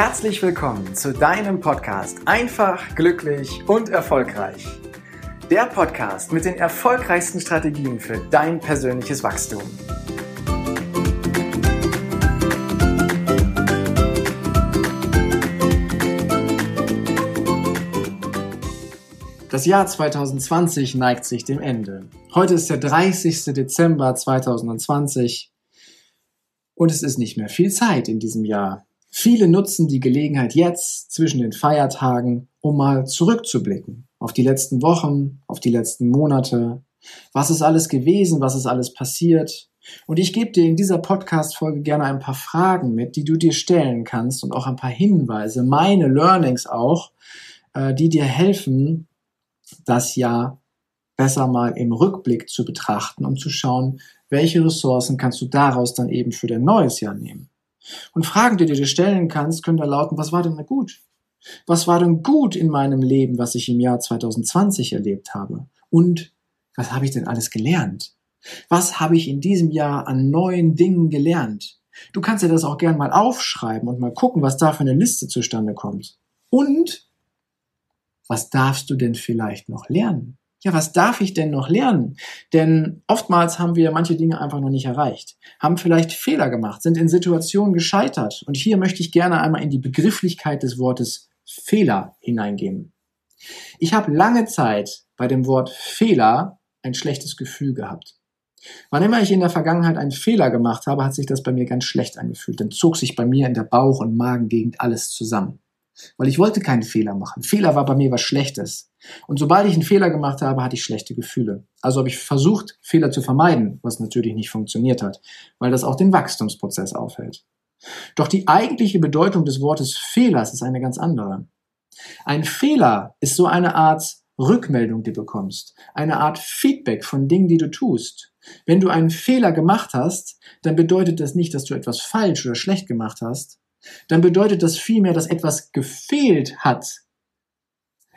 Herzlich willkommen zu deinem Podcast Einfach, glücklich und erfolgreich. Der Podcast mit den erfolgreichsten Strategien für dein persönliches Wachstum. Das Jahr 2020 neigt sich dem Ende. Heute ist der 30. Dezember 2020 und es ist nicht mehr viel Zeit in diesem Jahr. Viele nutzen die Gelegenheit jetzt zwischen den Feiertagen, um mal zurückzublicken auf die letzten Wochen, auf die letzten Monate. Was ist alles gewesen? Was ist alles passiert? Und ich gebe dir in dieser Podcast-Folge gerne ein paar Fragen mit, die du dir stellen kannst und auch ein paar Hinweise, meine Learnings auch, äh, die dir helfen, das Jahr besser mal im Rückblick zu betrachten, um zu schauen, welche Ressourcen kannst du daraus dann eben für dein neues Jahr nehmen. Und Fragen, die du dir stellen kannst, können da lauten, was war denn gut? Was war denn gut in meinem Leben, was ich im Jahr 2020 erlebt habe? Und was habe ich denn alles gelernt? Was habe ich in diesem Jahr an neuen Dingen gelernt? Du kannst dir das auch gern mal aufschreiben und mal gucken, was da für eine Liste zustande kommt. Und was darfst du denn vielleicht noch lernen? Ja, was darf ich denn noch lernen? Denn oftmals haben wir manche Dinge einfach noch nicht erreicht, haben vielleicht Fehler gemacht, sind in Situationen gescheitert. Und hier möchte ich gerne einmal in die Begrifflichkeit des Wortes Fehler hineingehen. Ich habe lange Zeit bei dem Wort Fehler ein schlechtes Gefühl gehabt. Wann immer ich in der Vergangenheit einen Fehler gemacht habe, hat sich das bei mir ganz schlecht angefühlt. Dann zog sich bei mir in der Bauch- und Magengegend alles zusammen. Weil ich wollte keinen Fehler machen. Fehler war bei mir was Schlechtes. Und sobald ich einen Fehler gemacht habe, hatte ich schlechte Gefühle. Also habe ich versucht, Fehler zu vermeiden, was natürlich nicht funktioniert hat, weil das auch den Wachstumsprozess aufhält. Doch die eigentliche Bedeutung des Wortes Fehlers ist eine ganz andere. Ein Fehler ist so eine Art Rückmeldung, die du bekommst, eine Art Feedback von Dingen, die du tust. Wenn du einen Fehler gemacht hast, dann bedeutet das nicht, dass du etwas falsch oder schlecht gemacht hast, dann bedeutet das vielmehr, dass etwas gefehlt hat.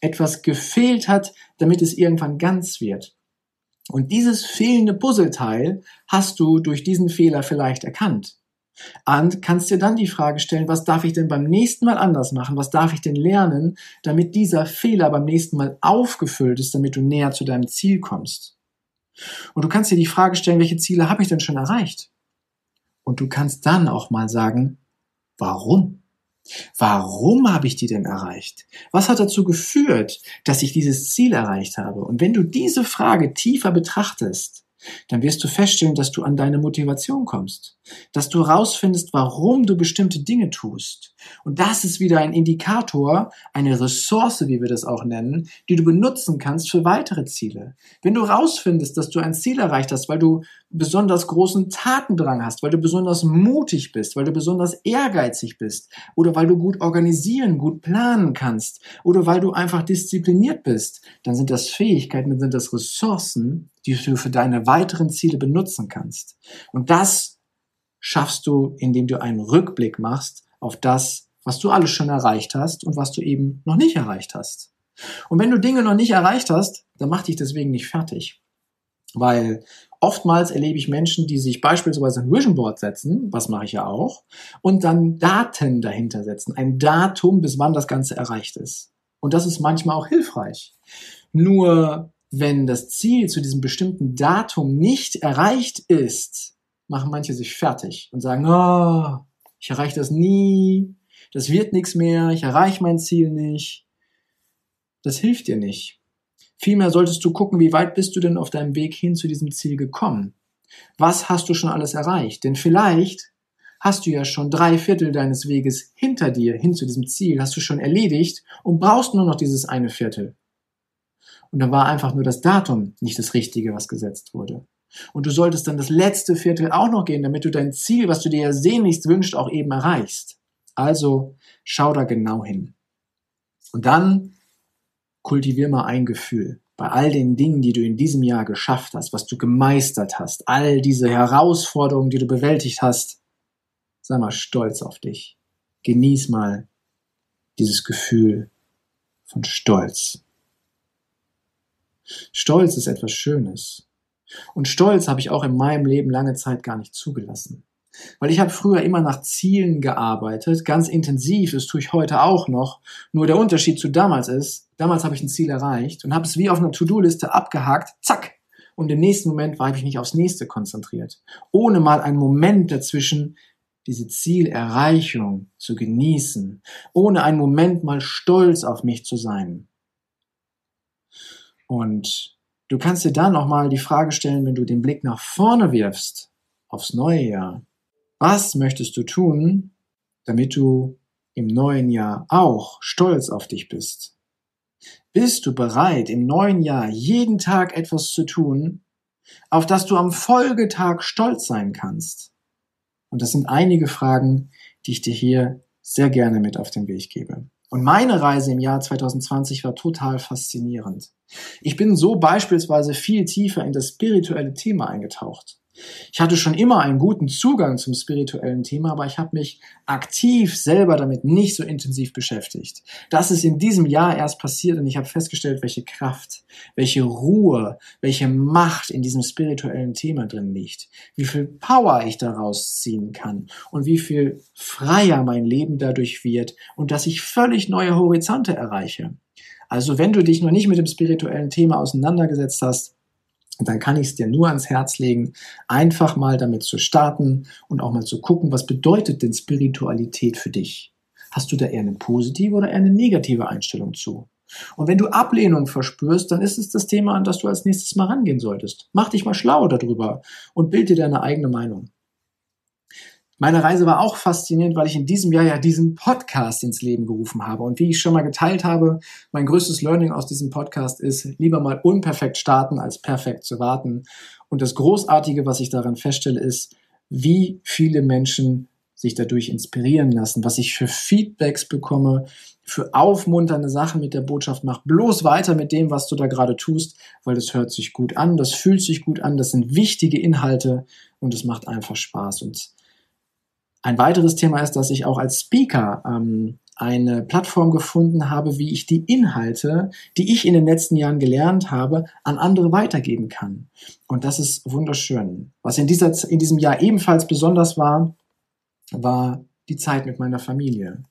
Etwas gefehlt hat, damit es irgendwann ganz wird. Und dieses fehlende Puzzleteil hast du durch diesen Fehler vielleicht erkannt. Und kannst dir dann die Frage stellen, was darf ich denn beim nächsten Mal anders machen? Was darf ich denn lernen, damit dieser Fehler beim nächsten Mal aufgefüllt ist, damit du näher zu deinem Ziel kommst? Und du kannst dir die Frage stellen, welche Ziele habe ich denn schon erreicht? Und du kannst dann auch mal sagen, Warum? Warum habe ich die denn erreicht? Was hat dazu geführt, dass ich dieses Ziel erreicht habe? Und wenn du diese Frage tiefer betrachtest, dann wirst du feststellen, dass du an deine Motivation kommst, dass du herausfindest, warum du bestimmte Dinge tust. Und das ist wieder ein Indikator, eine Ressource, wie wir das auch nennen, die du benutzen kannst für weitere Ziele. Wenn du herausfindest, dass du ein Ziel erreicht hast, weil du besonders großen Tatendrang hast, weil du besonders mutig bist, weil du besonders ehrgeizig bist oder weil du gut organisieren, gut planen kannst oder weil du einfach diszipliniert bist, dann sind das Fähigkeiten, dann sind das Ressourcen, die du für deine weiteren Ziele benutzen kannst. Und das schaffst du, indem du einen Rückblick machst auf das, was du alles schon erreicht hast und was du eben noch nicht erreicht hast. Und wenn du Dinge noch nicht erreicht hast, dann mach dich deswegen nicht fertig. Weil oftmals erlebe ich Menschen, die sich beispielsweise ein Vision Board setzen, was mache ich ja auch, und dann Daten dahinter setzen, ein Datum, bis wann das Ganze erreicht ist. Und das ist manchmal auch hilfreich. Nur wenn das Ziel zu diesem bestimmten Datum nicht erreicht ist, machen manche sich fertig und sagen, oh, ich erreiche das nie, das wird nichts mehr, ich erreiche mein Ziel nicht. Das hilft dir nicht. Vielmehr solltest du gucken, wie weit bist du denn auf deinem Weg hin zu diesem Ziel gekommen? Was hast du schon alles erreicht? Denn vielleicht hast du ja schon drei Viertel deines Weges hinter dir hin zu diesem Ziel, hast du schon erledigt und brauchst nur noch dieses eine Viertel. Und dann war einfach nur das Datum nicht das Richtige, was gesetzt wurde. Und du solltest dann das letzte Viertel auch noch gehen, damit du dein Ziel, was du dir ja sehnlichst wünschst, auch eben erreichst. Also schau da genau hin. Und dann kultivier mal ein Gefühl. Bei all den Dingen, die du in diesem Jahr geschafft hast, was du gemeistert hast, all diese Herausforderungen, die du bewältigt hast, sei mal stolz auf dich. Genieß mal dieses Gefühl von Stolz. Stolz ist etwas Schönes. Und Stolz habe ich auch in meinem Leben lange Zeit gar nicht zugelassen. Weil ich habe früher immer nach Zielen gearbeitet, ganz intensiv, das tue ich heute auch noch. Nur der Unterschied zu damals ist, damals habe ich ein Ziel erreicht und habe es wie auf einer To-Do-Liste abgehakt, zack. Und im nächsten Moment war ich mich aufs nächste konzentriert. Ohne mal einen Moment dazwischen diese Zielerreichung zu genießen, ohne einen Moment mal stolz auf mich zu sein. Und du kannst dir dann noch mal die Frage stellen, wenn du den Blick nach vorne wirfst, aufs neue Jahr. Was möchtest du tun, damit du im neuen Jahr auch stolz auf dich bist? Bist du bereit, im neuen Jahr jeden Tag etwas zu tun, auf das du am Folgetag stolz sein kannst? Und das sind einige Fragen, die ich dir hier sehr gerne mit auf den Weg gebe. Und meine Reise im Jahr 2020 war total faszinierend. Ich bin so beispielsweise viel tiefer in das spirituelle Thema eingetaucht. Ich hatte schon immer einen guten Zugang zum spirituellen Thema, aber ich habe mich aktiv selber damit nicht so intensiv beschäftigt. Das ist in diesem Jahr erst passiert und ich habe festgestellt, welche Kraft, welche Ruhe, welche Macht in diesem spirituellen Thema drin liegt, wie viel Power ich daraus ziehen kann und wie viel freier mein Leben dadurch wird und dass ich völlig neue Horizonte erreiche. Also wenn du dich noch nicht mit dem spirituellen Thema auseinandergesetzt hast, dann kann ich es dir nur ans Herz legen, einfach mal damit zu starten und auch mal zu gucken, was bedeutet denn Spiritualität für dich? Hast du da eher eine positive oder eher eine negative Einstellung zu? Und wenn du Ablehnung verspürst, dann ist es das Thema, an das du als nächstes mal rangehen solltest. Mach dich mal schlau darüber und bild dir deine eigene Meinung. Meine Reise war auch faszinierend, weil ich in diesem Jahr ja diesen Podcast ins Leben gerufen habe. Und wie ich schon mal geteilt habe, mein größtes Learning aus diesem Podcast ist, lieber mal unperfekt starten, als perfekt zu warten. Und das Großartige, was ich daran feststelle, ist, wie viele Menschen sich dadurch inspirieren lassen, was ich für Feedbacks bekomme, für aufmunternde Sachen mit der Botschaft, mach bloß weiter mit dem, was du da gerade tust, weil das hört sich gut an, das fühlt sich gut an, das sind wichtige Inhalte und es macht einfach Spaß. Und ein weiteres Thema ist, dass ich auch als Speaker ähm, eine Plattform gefunden habe, wie ich die Inhalte, die ich in den letzten Jahren gelernt habe, an andere weitergeben kann. Und das ist wunderschön. Was in, dieser, in diesem Jahr ebenfalls besonders war, war die Zeit mit meiner Familie.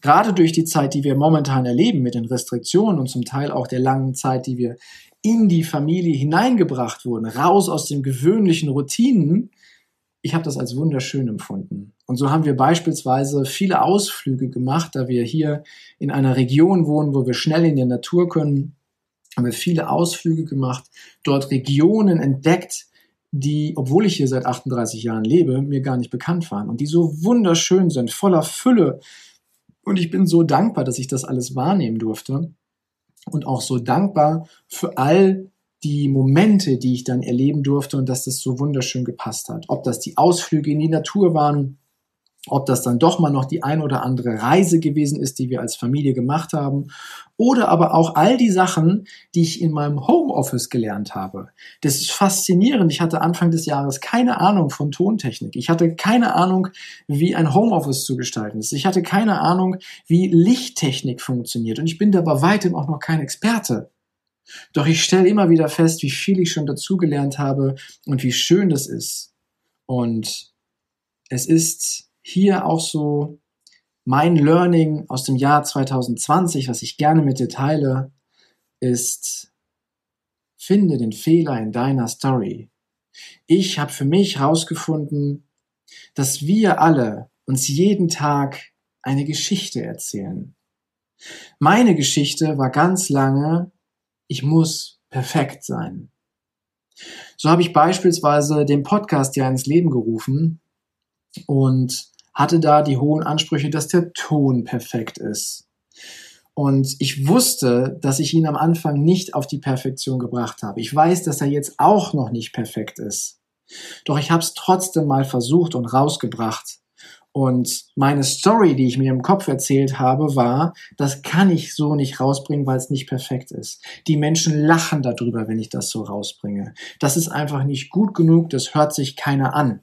Gerade durch die Zeit, die wir momentan erleben mit den Restriktionen und zum Teil auch der langen Zeit, die wir in die Familie hineingebracht wurden, raus aus den gewöhnlichen Routinen, ich habe das als wunderschön empfunden. Und so haben wir beispielsweise viele Ausflüge gemacht, da wir hier in einer Region wohnen, wo wir schnell in die Natur können, haben wir viele Ausflüge gemacht, dort Regionen entdeckt, die, obwohl ich hier seit 38 Jahren lebe, mir gar nicht bekannt waren und die so wunderschön sind, voller Fülle. Und ich bin so dankbar, dass ich das alles wahrnehmen durfte und auch so dankbar für all die Momente, die ich dann erleben durfte und dass das so wunderschön gepasst hat. Ob das die Ausflüge in die Natur waren, ob das dann doch mal noch die ein oder andere Reise gewesen ist, die wir als Familie gemacht haben, oder aber auch all die Sachen, die ich in meinem Homeoffice gelernt habe. Das ist faszinierend. Ich hatte Anfang des Jahres keine Ahnung von Tontechnik. Ich hatte keine Ahnung, wie ein Homeoffice zu gestalten ist. Ich hatte keine Ahnung, wie Lichttechnik funktioniert. Und ich bin da bei weitem auch noch kein Experte. Doch ich stelle immer wieder fest, wie viel ich schon dazugelernt habe und wie schön das ist. Und es ist hier auch so mein Learning aus dem Jahr 2020, was ich gerne mit dir teile, ist, finde den Fehler in deiner Story. Ich habe für mich herausgefunden, dass wir alle uns jeden Tag eine Geschichte erzählen. Meine Geschichte war ganz lange ich muss perfekt sein. So habe ich beispielsweise den Podcast ja ins Leben gerufen und hatte da die hohen Ansprüche, dass der Ton perfekt ist. Und ich wusste, dass ich ihn am Anfang nicht auf die Perfektion gebracht habe. Ich weiß, dass er jetzt auch noch nicht perfekt ist. Doch ich habe es trotzdem mal versucht und rausgebracht. Und meine Story, die ich mir im Kopf erzählt habe, war, das kann ich so nicht rausbringen, weil es nicht perfekt ist. Die Menschen lachen darüber, wenn ich das so rausbringe. Das ist einfach nicht gut genug, das hört sich keiner an.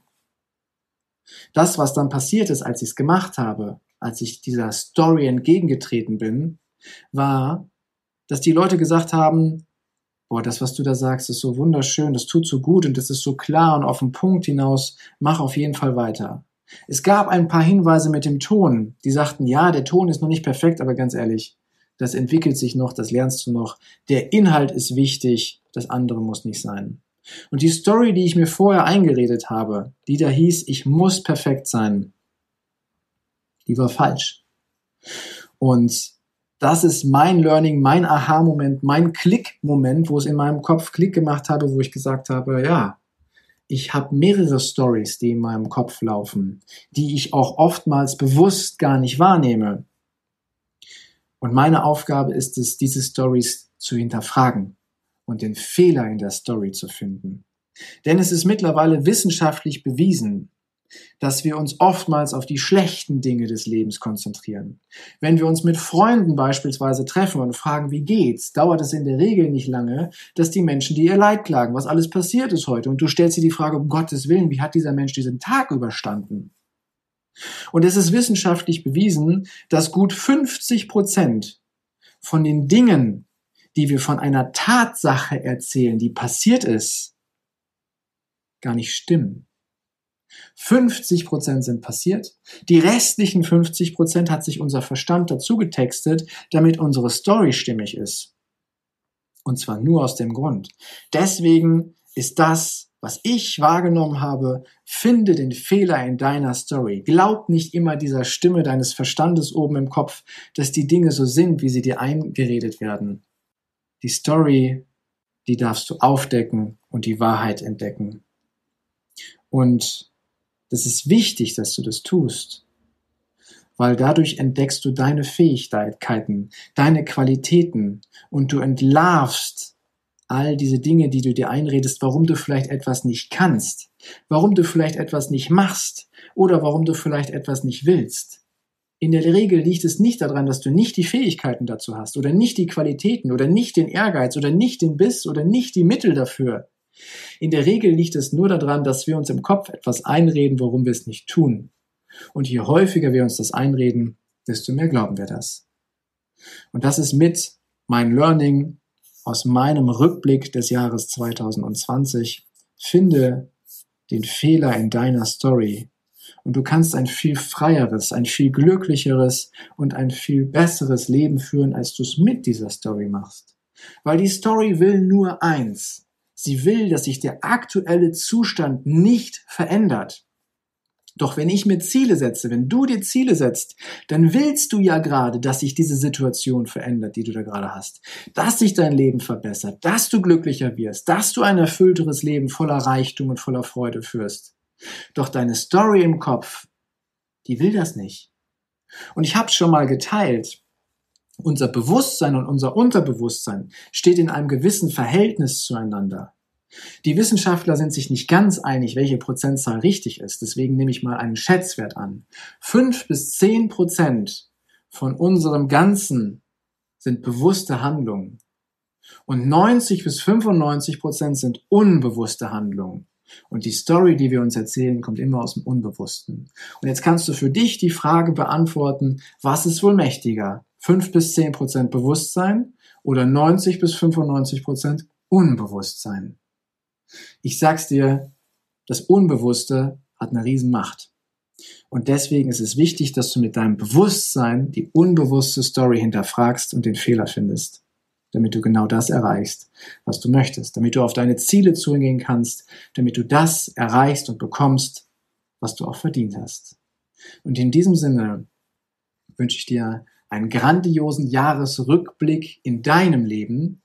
Das, was dann passiert ist, als ich es gemacht habe, als ich dieser Story entgegengetreten bin, war, dass die Leute gesagt haben, boah, das, was du da sagst, ist so wunderschön, das tut so gut und das ist so klar und auf den Punkt hinaus, mach auf jeden Fall weiter. Es gab ein paar Hinweise mit dem Ton, die sagten, ja, der Ton ist noch nicht perfekt, aber ganz ehrlich, das entwickelt sich noch, das lernst du noch. Der Inhalt ist wichtig, das andere muss nicht sein. Und die Story, die ich mir vorher eingeredet habe, die da hieß, ich muss perfekt sein, die war falsch. Und das ist mein Learning, mein Aha-Moment, mein Klick-Moment, wo es in meinem Kopf Klick gemacht habe, wo ich gesagt habe, ja, ich habe mehrere Stories, die in meinem Kopf laufen, die ich auch oftmals bewusst gar nicht wahrnehme. Und meine Aufgabe ist es, diese Stories zu hinterfragen und den Fehler in der Story zu finden. Denn es ist mittlerweile wissenschaftlich bewiesen, dass wir uns oftmals auf die schlechten Dinge des Lebens konzentrieren. Wenn wir uns mit Freunden beispielsweise treffen und fragen, wie geht's, dauert es in der Regel nicht lange, dass die Menschen dir ihr Leid klagen, was alles passiert ist heute. Und du stellst dir die Frage, um Gottes Willen, wie hat dieser Mensch diesen Tag überstanden? Und es ist wissenschaftlich bewiesen, dass gut 50 Prozent von den Dingen, die wir von einer Tatsache erzählen, die passiert ist, gar nicht stimmen. 50 Prozent sind passiert. Die restlichen 50 Prozent hat sich unser Verstand dazu getextet, damit unsere Story stimmig ist. Und zwar nur aus dem Grund. Deswegen ist das, was ich wahrgenommen habe, finde den Fehler in deiner Story. Glaub nicht immer dieser Stimme deines Verstandes oben im Kopf, dass die Dinge so sind, wie sie dir eingeredet werden. Die Story, die darfst du aufdecken und die Wahrheit entdecken. Und das ist wichtig, dass du das tust, weil dadurch entdeckst du deine Fähigkeiten, deine Qualitäten und du entlarvst all diese Dinge, die du dir einredest, warum du vielleicht etwas nicht kannst, warum du vielleicht etwas nicht machst oder warum du vielleicht etwas nicht willst. In der Regel liegt es nicht daran, dass du nicht die Fähigkeiten dazu hast oder nicht die Qualitäten oder nicht den Ehrgeiz oder nicht den Biss oder nicht die Mittel dafür. In der Regel liegt es nur daran, dass wir uns im Kopf etwas einreden, warum wir es nicht tun. Und je häufiger wir uns das einreden, desto mehr glauben wir das. Und das ist mit mein Learning aus meinem Rückblick des Jahres 2020. Finde den Fehler in deiner Story und du kannst ein viel freieres, ein viel glücklicheres und ein viel besseres Leben führen, als du es mit dieser Story machst. Weil die Story will nur eins, Sie will, dass sich der aktuelle Zustand nicht verändert. Doch wenn ich mir Ziele setze, wenn du dir Ziele setzt, dann willst du ja gerade, dass sich diese Situation verändert, die du da gerade hast. Dass sich dein Leben verbessert, dass du glücklicher wirst, dass du ein erfüllteres Leben voller Reichtum und voller Freude führst. Doch deine Story im Kopf, die will das nicht. Und ich habe schon mal geteilt, unser Bewusstsein und unser Unterbewusstsein steht in einem gewissen Verhältnis zueinander. Die Wissenschaftler sind sich nicht ganz einig, welche Prozentzahl richtig ist. Deswegen nehme ich mal einen Schätzwert an. Fünf bis zehn Prozent von unserem Ganzen sind bewusste Handlungen. Und 90 bis 95 Prozent sind unbewusste Handlungen. Und die Story, die wir uns erzählen, kommt immer aus dem Unbewussten. Und jetzt kannst du für dich die Frage beantworten, was ist wohl mächtiger? 5 bis 10 Prozent Bewusstsein oder 90 bis 95 Prozent Unbewusstsein. Ich sag's dir, das Unbewusste hat eine Riesenmacht. Und deswegen ist es wichtig, dass du mit deinem Bewusstsein die unbewusste Story hinterfragst und den Fehler findest, damit du genau das erreichst, was du möchtest, damit du auf deine Ziele zugehen kannst, damit du das erreichst und bekommst, was du auch verdient hast. Und in diesem Sinne wünsche ich dir einen grandiosen Jahresrückblick in deinem Leben,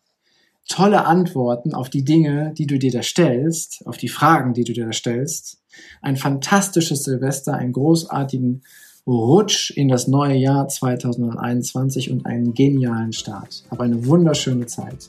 tolle Antworten auf die Dinge, die du dir da stellst, auf die Fragen, die du dir da stellst, ein fantastisches Silvester, einen großartigen Rutsch in das neue Jahr 2021 und einen genialen Start. Hab eine wunderschöne Zeit.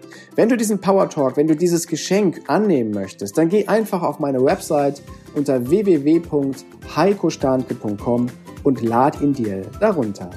Wenn du diesen Power Talk, wenn du dieses Geschenk annehmen möchtest, dann geh einfach auf meine Website unter www.heikostandke.com und lad ihn dir darunter.